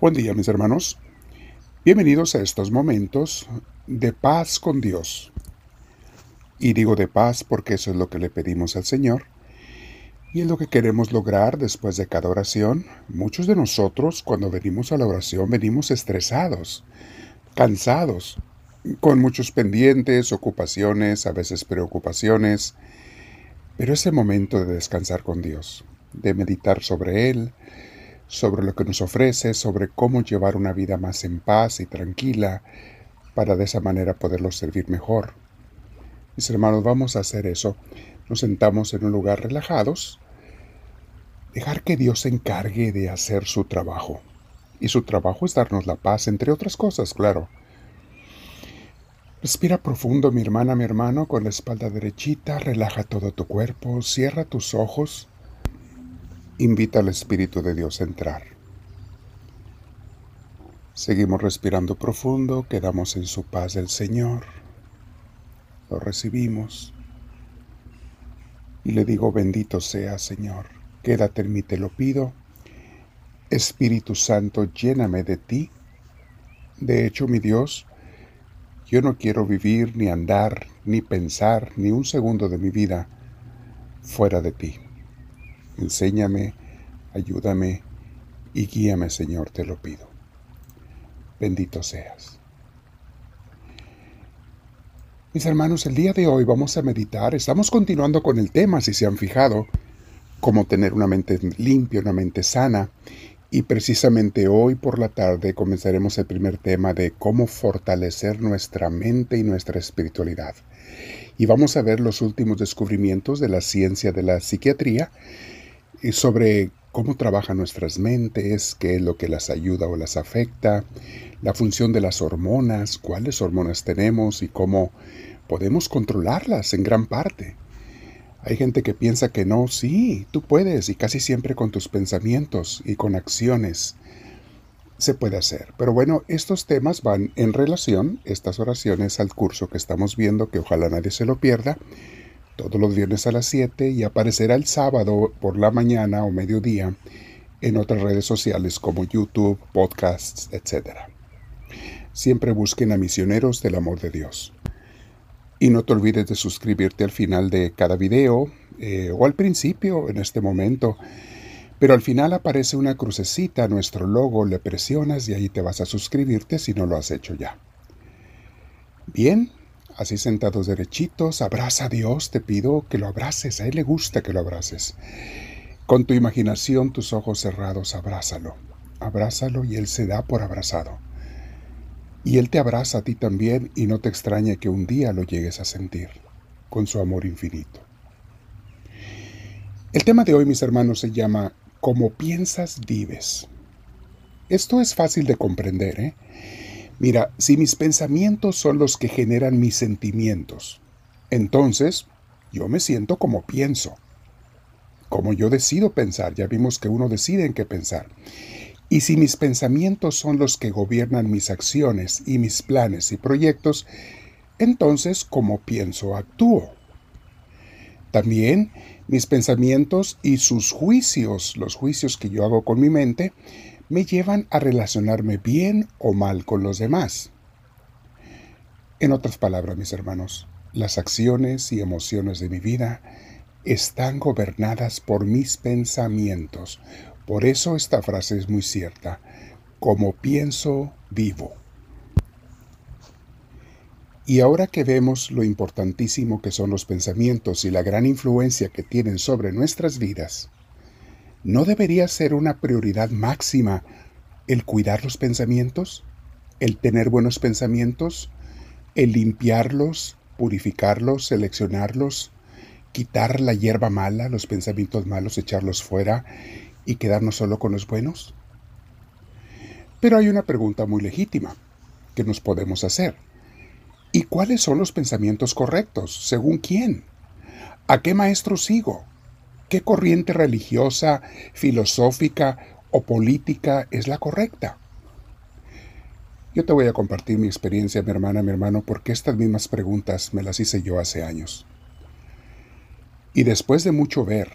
Buen día mis hermanos. Bienvenidos a estos momentos de paz con Dios. Y digo de paz porque eso es lo que le pedimos al Señor. Y es lo que queremos lograr después de cada oración. Muchos de nosotros cuando venimos a la oración venimos estresados, cansados, con muchos pendientes, ocupaciones, a veces preocupaciones. Pero ese momento de descansar con Dios, de meditar sobre Él, sobre lo que nos ofrece, sobre cómo llevar una vida más en paz y tranquila, para de esa manera poderlo servir mejor. Mis hermanos, vamos a hacer eso. Nos sentamos en un lugar relajados, dejar que Dios se encargue de hacer su trabajo. Y su trabajo es darnos la paz, entre otras cosas, claro. Respira profundo, mi hermana, mi hermano, con la espalda derechita, relaja todo tu cuerpo, cierra tus ojos invita al Espíritu de Dios a entrar. Seguimos respirando profundo, quedamos en su paz del Señor, lo recibimos y le digo, bendito sea Señor, quédate en mí, te lo pido. Espíritu Santo, lléname de ti. De hecho, mi Dios, yo no quiero vivir, ni andar, ni pensar, ni un segundo de mi vida fuera de ti. Enséñame, ayúdame y guíame, Señor, te lo pido. Bendito seas. Mis hermanos, el día de hoy vamos a meditar, estamos continuando con el tema, si se han fijado, cómo tener una mente limpia, una mente sana. Y precisamente hoy por la tarde comenzaremos el primer tema de cómo fortalecer nuestra mente y nuestra espiritualidad. Y vamos a ver los últimos descubrimientos de la ciencia de la psiquiatría sobre cómo trabajan nuestras mentes, qué es lo que las ayuda o las afecta, la función de las hormonas, cuáles hormonas tenemos y cómo podemos controlarlas en gran parte. Hay gente que piensa que no, sí, tú puedes y casi siempre con tus pensamientos y con acciones se puede hacer. Pero bueno, estos temas van en relación, estas oraciones, al curso que estamos viendo, que ojalá nadie se lo pierda, todos los viernes a las 7 y aparecerá el sábado por la mañana o mediodía en otras redes sociales como YouTube, podcasts, etc. Siempre busquen a misioneros del amor de Dios. Y no te olvides de suscribirte al final de cada video eh, o al principio en este momento. Pero al final aparece una crucecita, nuestro logo, le presionas y ahí te vas a suscribirte si no lo has hecho ya. Bien, así sentados derechitos, abraza a Dios, te pido que lo abraces, a Él le gusta que lo abraces. Con tu imaginación, tus ojos cerrados, abrázalo, abrázalo y Él se da por abrazado. Y Él te abraza a ti también y no te extrañe que un día lo llegues a sentir, con su amor infinito. El tema de hoy, mis hermanos, se llama Como piensas, vives. Esto es fácil de comprender, ¿eh? Mira, si mis pensamientos son los que generan mis sentimientos, entonces yo me siento como pienso. Como yo decido pensar, ya vimos que uno decide en qué pensar. Y si mis pensamientos son los que gobiernan mis acciones y mis planes y proyectos, entonces como pienso actúo. También mis pensamientos y sus juicios, los juicios que yo hago con mi mente, me llevan a relacionarme bien o mal con los demás. En otras palabras, mis hermanos, las acciones y emociones de mi vida están gobernadas por mis pensamientos. Por eso esta frase es muy cierta. Como pienso, vivo. Y ahora que vemos lo importantísimo que son los pensamientos y la gran influencia que tienen sobre nuestras vidas, ¿No debería ser una prioridad máxima el cuidar los pensamientos? ¿El tener buenos pensamientos? ¿El limpiarlos, purificarlos, seleccionarlos? ¿Quitar la hierba mala, los pensamientos malos, echarlos fuera y quedarnos solo con los buenos? Pero hay una pregunta muy legítima que nos podemos hacer. ¿Y cuáles son los pensamientos correctos? ¿Según quién? ¿A qué maestro sigo? Qué corriente religiosa, filosófica o política es la correcta. Yo te voy a compartir mi experiencia, mi hermana, mi hermano, porque estas mismas preguntas me las hice yo hace años. Y después de mucho ver,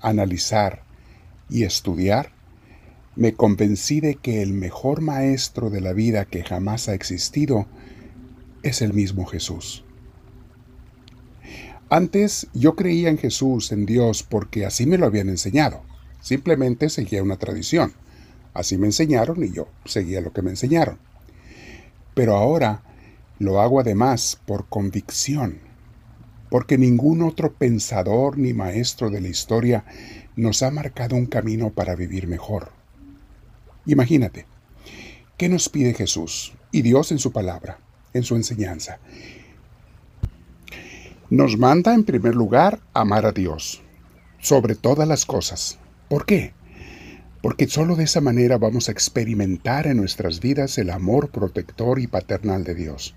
analizar y estudiar, me convencí de que el mejor maestro de la vida que jamás ha existido es el mismo Jesús. Antes yo creía en Jesús, en Dios, porque así me lo habían enseñado. Simplemente seguía una tradición. Así me enseñaron y yo seguía lo que me enseñaron. Pero ahora lo hago además por convicción, porque ningún otro pensador ni maestro de la historia nos ha marcado un camino para vivir mejor. Imagínate, ¿qué nos pide Jesús y Dios en su palabra, en su enseñanza? Nos manda en primer lugar amar a Dios, sobre todas las cosas. ¿Por qué? Porque sólo de esa manera vamos a experimentar en nuestras vidas el amor protector y paternal de Dios.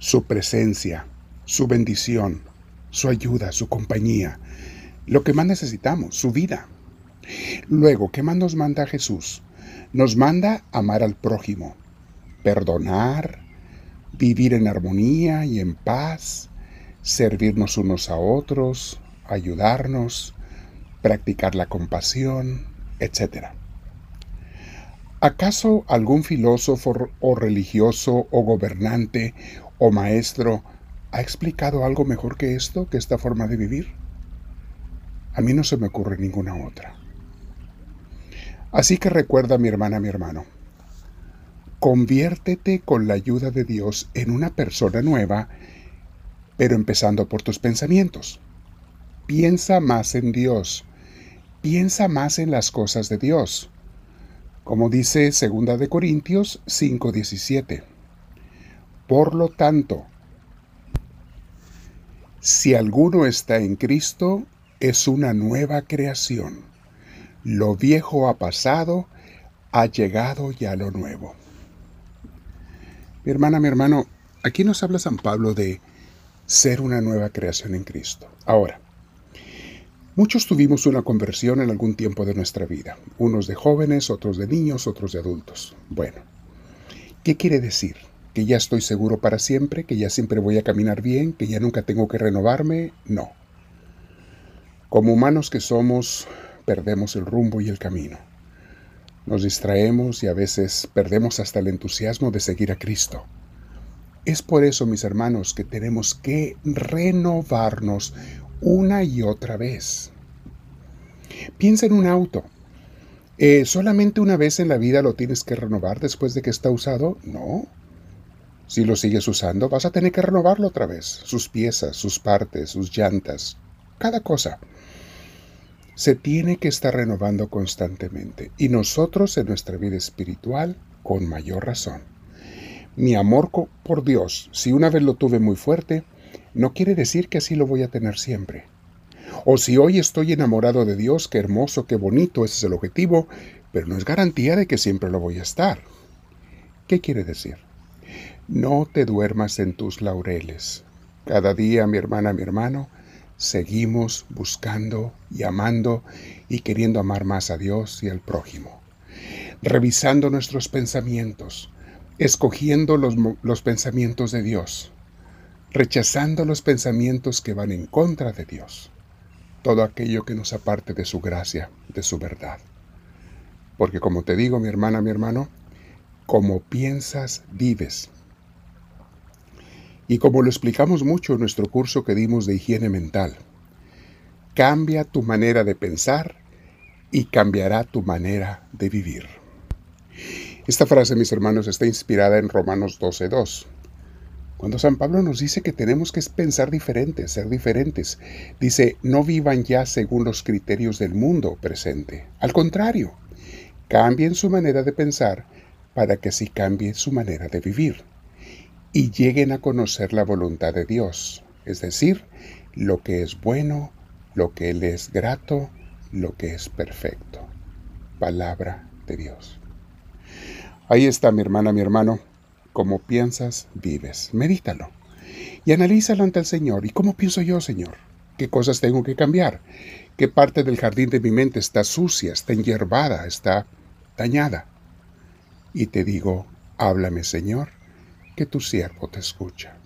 Su presencia, su bendición, su ayuda, su compañía, lo que más necesitamos, su vida. Luego, ¿qué más nos manda Jesús? Nos manda amar al prójimo, perdonar, vivir en armonía y en paz, servirnos unos a otros, ayudarnos, practicar la compasión, etc. ¿Acaso algún filósofo o religioso o gobernante o maestro ha explicado algo mejor que esto, que esta forma de vivir? A mí no se me ocurre ninguna otra. Así que recuerda, mi hermana, mi hermano, conviértete con la ayuda de Dios en una persona nueva, pero empezando por tus pensamientos. Piensa más en Dios, piensa más en las cosas de Dios. Como dice 2 de Corintios 5:17. Por lo tanto, si alguno está en Cristo, es una nueva creación lo viejo ha pasado, ha llegado ya lo nuevo. Mi hermana, mi hermano, aquí nos habla San Pablo de ser una nueva creación en Cristo. Ahora, muchos tuvimos una conversión en algún tiempo de nuestra vida, unos de jóvenes, otros de niños, otros de adultos. Bueno, ¿qué quiere decir? ¿Que ya estoy seguro para siempre? ¿Que ya siempre voy a caminar bien? ¿Que ya nunca tengo que renovarme? No. Como humanos que somos, perdemos el rumbo y el camino. Nos distraemos y a veces perdemos hasta el entusiasmo de seguir a Cristo. Es por eso, mis hermanos, que tenemos que renovarnos una y otra vez. Piensa en un auto. Eh, ¿Solamente una vez en la vida lo tienes que renovar después de que está usado? No. Si lo sigues usando, vas a tener que renovarlo otra vez. Sus piezas, sus partes, sus llantas, cada cosa se tiene que estar renovando constantemente y nosotros en nuestra vida espiritual con mayor razón. Mi amor por Dios, si una vez lo tuve muy fuerte, no quiere decir que así lo voy a tener siempre. O si hoy estoy enamorado de Dios, qué hermoso, qué bonito, ese es el objetivo, pero no es garantía de que siempre lo voy a estar. ¿Qué quiere decir? No te duermas en tus laureles. Cada día, mi hermana, mi hermano, seguimos buscando y amando y queriendo amar más a Dios y al prójimo. Revisando nuestros pensamientos, escogiendo los, los, pensamientos de Dios, rechazando los pensamientos que van en contra de Dios, todo aquello que nos aparte de su gracia, de su verdad. Porque como te digo, mi hermana, mi hermano, como piensas, vives. Y como lo explicamos mucho en nuestro curso que dimos de higiene mental, cambia tu manera de pensar y cambiará tu manera de vivir. Esta frase, mis hermanos, está inspirada en Romanos 12.2. Cuando San Pablo nos dice que tenemos que pensar diferentes, ser diferentes, dice, no vivan ya según los criterios del mundo presente. Al contrario, cambien su manera de pensar para que así cambie su manera de vivir y lleguen a conocer la voluntad de Dios, es decir, lo que es bueno, lo que Él es grato, lo que es perfecto. Palabra de Dios. Ahí está mi hermana, mi hermano. Como piensas, vives. Medítalo. Y analízalo ante el Señor. ¿Y cómo pienso yo, Señor? ¿Qué cosas tengo que cambiar? ¿Qué parte del jardín de mi mente está sucia, está enyerbada, está dañada? Y te digo, háblame, Señor que tu siervo te escucha.